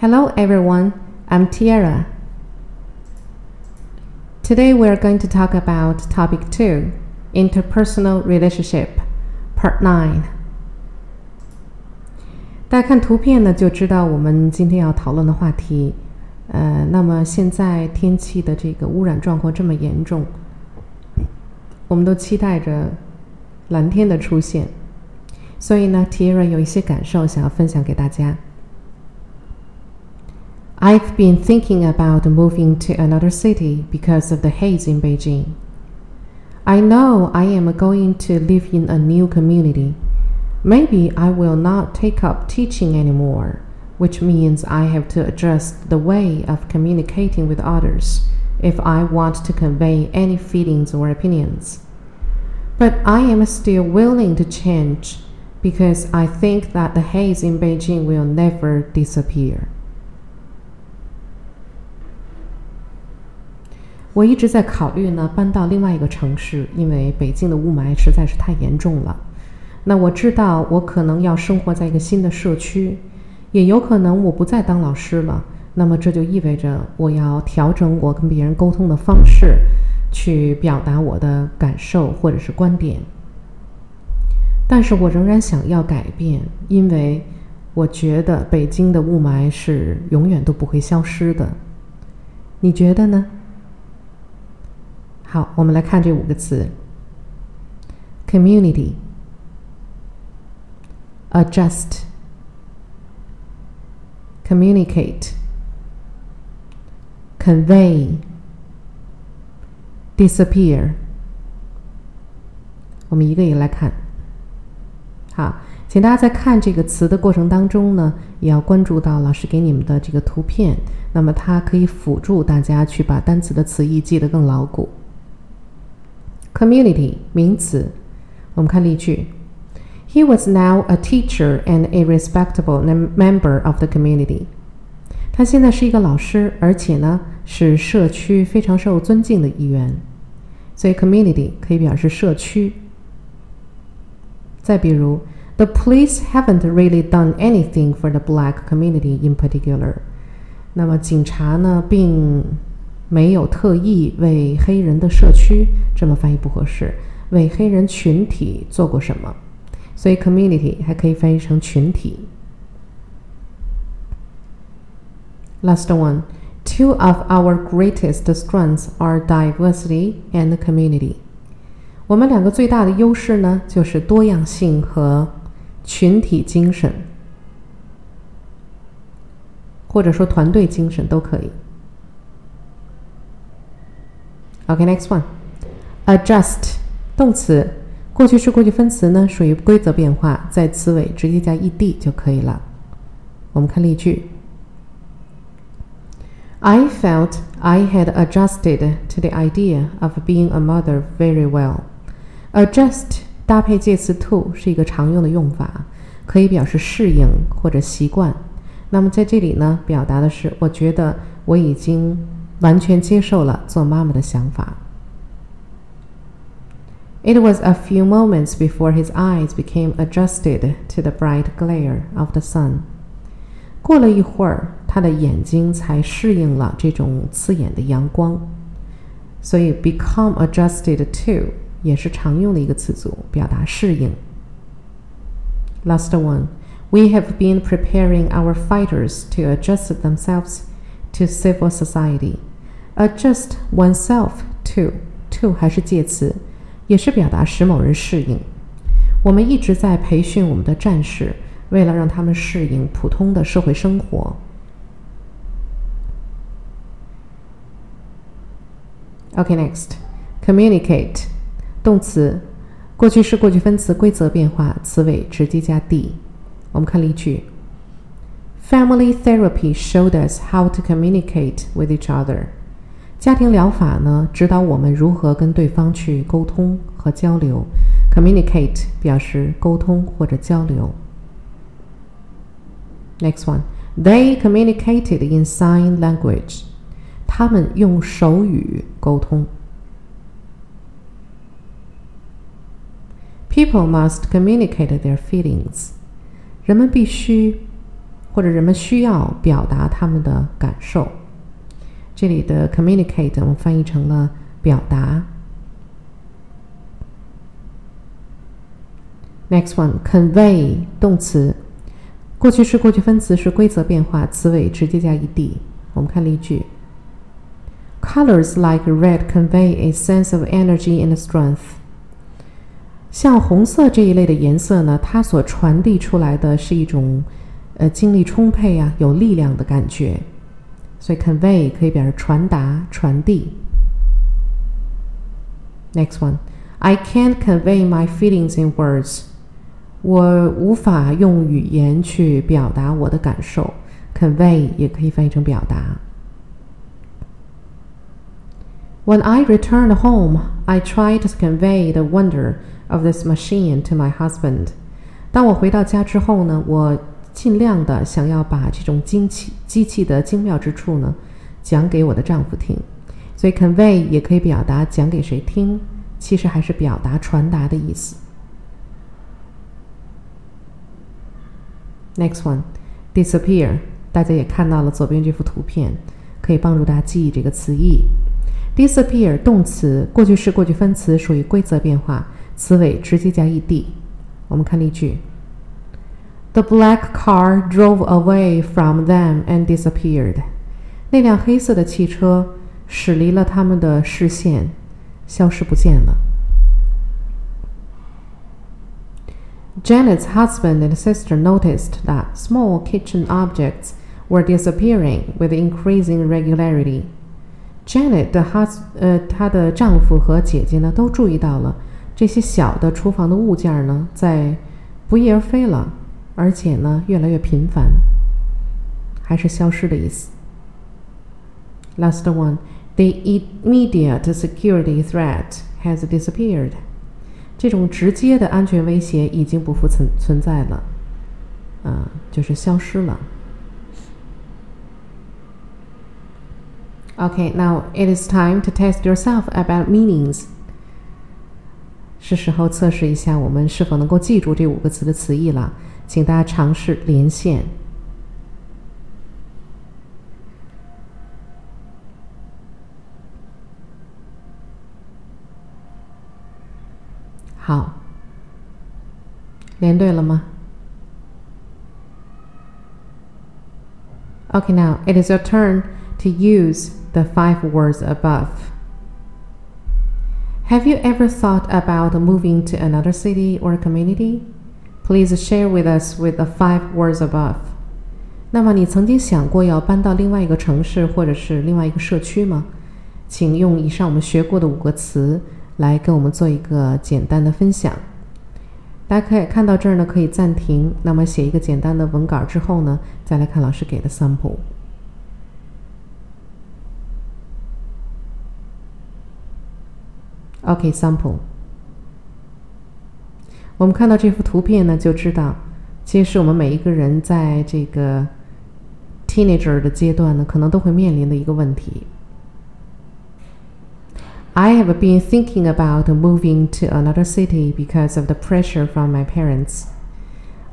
Hello everyone, I'm Tiara. Today we are going to talk about topic 2, interpersonal relationship, part 9. 大家看图片呢，就知道我们今天要讨论的话题。呃，那么现在天气的这个污染状况这么严重，我们都期待着蓝天的出现。所以呢，Tira 有一些感受想要分享给大家。I've been thinking about moving to another city because of the haze in Beijing. I know I am going to live in a new community. Maybe I will not take up teaching anymore, which means I have to adjust the way of communicating with others if I want to convey any feelings or opinions. But I am still willing to change because I think that the haze in Beijing will never disappear. 我一直在考虑呢，搬到另外一个城市，因为北京的雾霾实在是太严重了。那我知道我可能要生活在一个新的社区，也有可能我不再当老师了。那么这就意味着我要调整我跟别人沟通的方式，去表达我的感受或者是观点。但是我仍然想要改变，因为我觉得北京的雾霾是永远都不会消失的。你觉得呢？好，我们来看这五个词：community、adjust、communicate、convey、disappear。我们一个一个来看。好，请大家在看这个词的过程当中呢，也要关注到老师给你们的这个图片，那么它可以辅助大家去把单词的词义记得更牢固。 Community 名词，我们看例句：He was now a teacher and a respectable member of the community。他现在是一个老师，而且呢是社区非常受尊敬的一员。所以 community 可以表示社区。再比如，The police haven't really done anything for the black community in particular。那么警察呢，并 没有特意为黑人的社区这么翻译不合适，为黑人群体做过什么，所以 community 还可以翻译成群体。Last one, two of our greatest strengths are diversity and community。我们两个最大的优势呢，就是多样性和群体精神，或者说团队精神都可以。OK，next one，adjust 动词，过去式、过去分词呢属于规则变化，在词尾直接加 ed 就可以了。我们看例句：I felt I had adjusted to the idea of being a mother very well. Adjust 搭配介词 to 是一个常用的用法，可以表示适应或者习惯。那么在这里呢，表达的是我觉得我已经。完全接受了做妈妈的想法。It was a few moments before his eyes became adjusted to the bright glare of the sun。过了一会儿，他的眼睛才适应了这种刺眼的阳光。所以，become adjusted to 也是常用的一个词组，表达适应。Last one, we have been preparing our fighters to adjust themselves to civil society。 Adjust oneself to to 还是介词，也是表达使某人适应。我们一直在培训我们的战士，为了让他们适应普通的社会生活。OK，next communicate 动词，过去式、过去分词规则变化，词尾直接加 d。我们看例句：Family therapy showed us how to communicate with each other. 家庭疗法呢，指导我们如何跟对方去沟通和交流。Communicate 表示沟通或者交流。Next one, they communicated in sign language. 他们用手语沟通。People must communicate their feelings. 人们必须或者人们需要表达他们的感受。这里的 communicate 我们翻译成了表达。Next one, convey 动词，过去式、过去分词是规则变化，词尾直接加 ed。我们看例句：Colors like red convey a sense of energy and strength。像红色这一类的颜色呢，它所传递出来的是一种。呃，精力充沛啊，有力量的感觉，所以 convey 可以表示传达、传递。Next one, I can't convey my feelings in words。我无法用语言去表达我的感受。convey 也可以翻译成表达。When I returned home, I tried to convey the wonder of this machine to my husband。当我回到家之后呢，我 尽量的想要把这种精器机器的精妙之处呢，讲给我的丈夫听，所以 convey 也可以表达讲给谁听，其实还是表达传达的意思。Next one, disappear，大家也看到了左边这幅图片，可以帮助大家记忆这个词义。disappear 动词，过去式、过去分词属于规则变化，词尾直接加 ed。我们看例句。The black car drove away from them and disappeared. 那辆黑色的汽车驶离了他们的视线，消失不见了。Janet's husband and sister noticed that small kitchen objects were disappearing with increasing regularity. Janet 的 hus 呃，她的丈夫和姐姐呢，都注意到了这些小的厨房的物件呢，在不翼而飞了。 而且呢，越来越频繁，还是消失的意思。Last one, the immediate security threat has disappeared。这种直接的安全威胁已经不复存存在了，啊，就是消失了。Okay, now it is time to test yourself about meanings. 是时候测试一下我们是否能够记住这五个词的词义了。请大家尝试连线。好，连对了吗？Okay, now it is your turn to use the five words above. Have you ever thought about moving to another city or community? Please share with us with the five words above。那么你曾经想过要搬到另外一个城市或者是另外一个社区吗？请用以上我们学过的五个词来跟我们做一个简单的分享。大家可以看到这儿呢，可以暂停，那么写一个简单的文稿之后呢，再来看老师给的 sample。OK，sample。我们看到这幅图片呢，就知道，其实是我们每一个人在这个 teenager 的阶段呢，可能都会面临的一个问题。I have been thinking about moving to another city because of the pressure from my parents.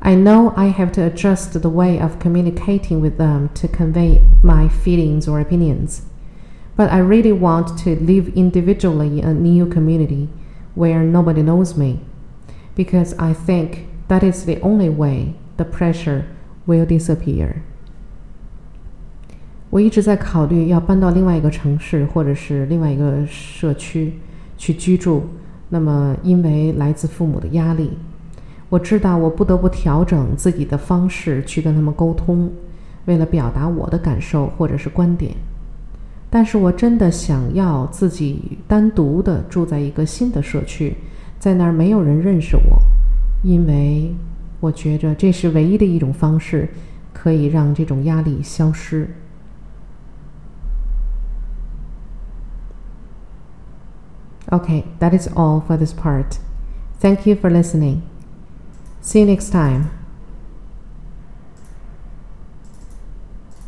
I know I have to adjust the way of communicating with them to convey my feelings or opinions. But I really want to live individually in a new community where nobody knows me Because I think that is the only way the pressure will disappear. 我一直在考虑要搬到另外一个城市或者是另外一个社区去居住。那么，因为来自父母的压力，我知道我不得不调整自己的方式去跟他们沟通，为了表达我的感受或者是观点。但是我真的想要自己单独的住在一个新的社区。在那儿没有人认识我，因为我觉着这是唯一的一种方式，可以让这种压力消失。Okay, that is all for this part. Thank you for listening. See you next time.